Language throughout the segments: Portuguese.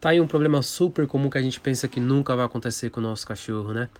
Tá aí um problema super comum que a gente pensa que nunca vai acontecer com o nosso cachorro, né?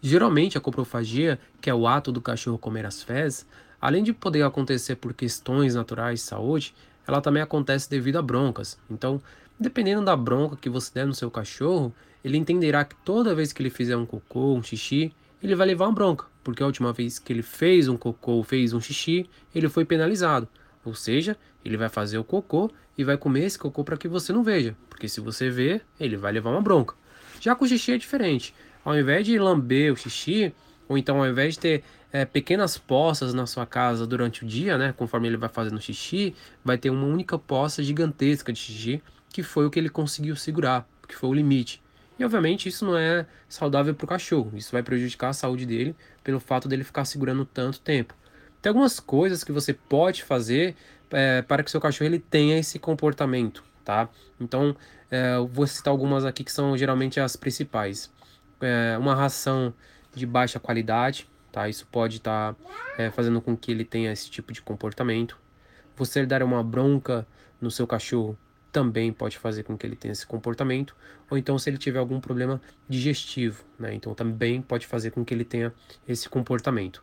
Geralmente a coprofagia, que é o ato do cachorro comer as fezes, além de poder acontecer por questões naturais de saúde, ela também acontece devido a broncas. Então, dependendo da bronca que você der no seu cachorro, ele entenderá que toda vez que ele fizer um cocô, um xixi, ele vai levar uma bronca, porque a última vez que ele fez um cocô ou fez um xixi, ele foi penalizado. Ou seja, ele vai fazer o cocô e vai comer esse cocô para que você não veja, porque se você ver, ele vai levar uma bronca. Já com o xixi é diferente. Ao invés de lamber o xixi, ou então ao invés de ter é, pequenas poças na sua casa durante o dia, né, conforme ele vai fazendo xixi, vai ter uma única poça gigantesca de xixi, que foi o que ele conseguiu segurar, que foi o limite. E obviamente isso não é saudável para o cachorro, isso vai prejudicar a saúde dele pelo fato dele ficar segurando tanto tempo. Tem algumas coisas que você pode fazer é, para que seu cachorro ele tenha esse comportamento, tá? Então, é, eu vou citar algumas aqui que são geralmente as principais. É, uma ração de baixa qualidade, tá? Isso pode estar tá, é, fazendo com que ele tenha esse tipo de comportamento. Você dar uma bronca no seu cachorro também pode fazer com que ele tenha esse comportamento, ou então se ele tiver algum problema digestivo, né? Então também pode fazer com que ele tenha esse comportamento.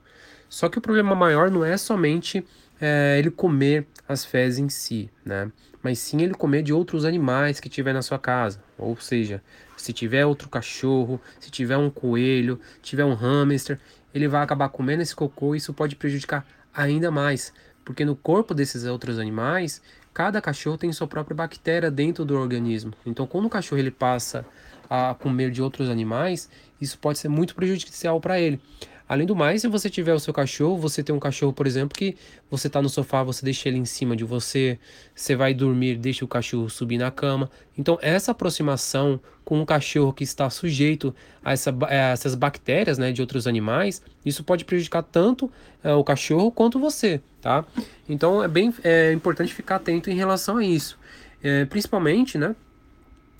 Só que o problema maior não é somente é, ele comer as fezes em si, né? Mas sim ele comer de outros animais que tiver na sua casa. Ou seja, se tiver outro cachorro, se tiver um coelho, tiver um hamster, ele vai acabar comendo esse cocô e isso pode prejudicar ainda mais. Porque no corpo desses outros animais, cada cachorro tem sua própria bactéria dentro do organismo. Então, quando o cachorro ele passa a comer de outros animais, isso pode ser muito prejudicial para ele. Além do mais, se você tiver o seu cachorro, você tem um cachorro, por exemplo, que você está no sofá, você deixa ele em cima de você, você vai dormir, deixa o cachorro subir na cama. Então, essa aproximação com um cachorro que está sujeito a, essa, a essas bactérias né, de outros animais, isso pode prejudicar tanto é, o cachorro quanto você, tá? Então, é bem é, importante ficar atento em relação a isso. É, principalmente, né,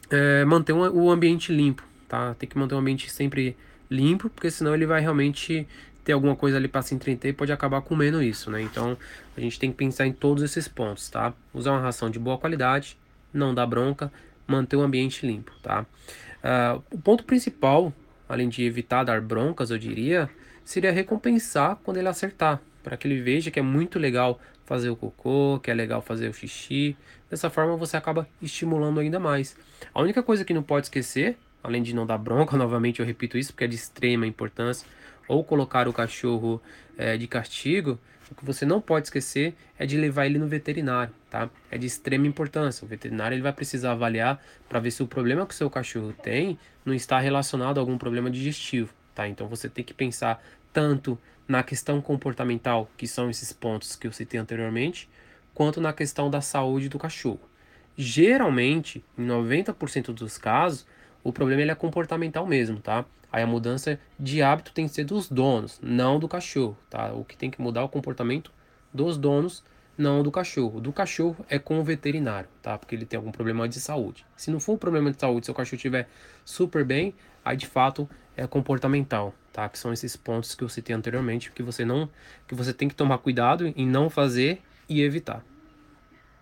é, manter um, o ambiente limpo, tá? Tem que manter o ambiente sempre limpo, porque senão ele vai realmente ter alguma coisa ali para se entreter e pode acabar comendo isso, né? Então a gente tem que pensar em todos esses pontos, tá? Usar uma ração de boa qualidade, não dar bronca, manter o ambiente limpo, tá? Uh, o ponto principal, além de evitar dar broncas, eu diria, seria recompensar quando ele acertar, para que ele veja que é muito legal fazer o cocô, que é legal fazer o xixi. Dessa forma você acaba estimulando ainda mais. A única coisa que não pode esquecer além de não dar bronca, novamente eu repito isso porque é de extrema importância, ou colocar o cachorro é, de castigo, o que você não pode esquecer é de levar ele no veterinário, tá? É de extrema importância. O veterinário ele vai precisar avaliar para ver se o problema que o seu cachorro tem não está relacionado a algum problema digestivo, tá? Então você tem que pensar tanto na questão comportamental, que são esses pontos que eu citei anteriormente, quanto na questão da saúde do cachorro. Geralmente, em 90% dos casos, o problema ele é comportamental mesmo, tá? Aí a mudança de hábito tem que ser dos donos, não do cachorro, tá? O que tem que mudar é o comportamento dos donos, não do cachorro. Do cachorro é com o veterinário, tá? Porque ele tem algum problema de saúde. Se não for um problema de saúde, se o cachorro estiver super bem, aí de fato é comportamental, tá? Que são esses pontos que eu citei anteriormente, que você não que você tem que tomar cuidado em não fazer e evitar.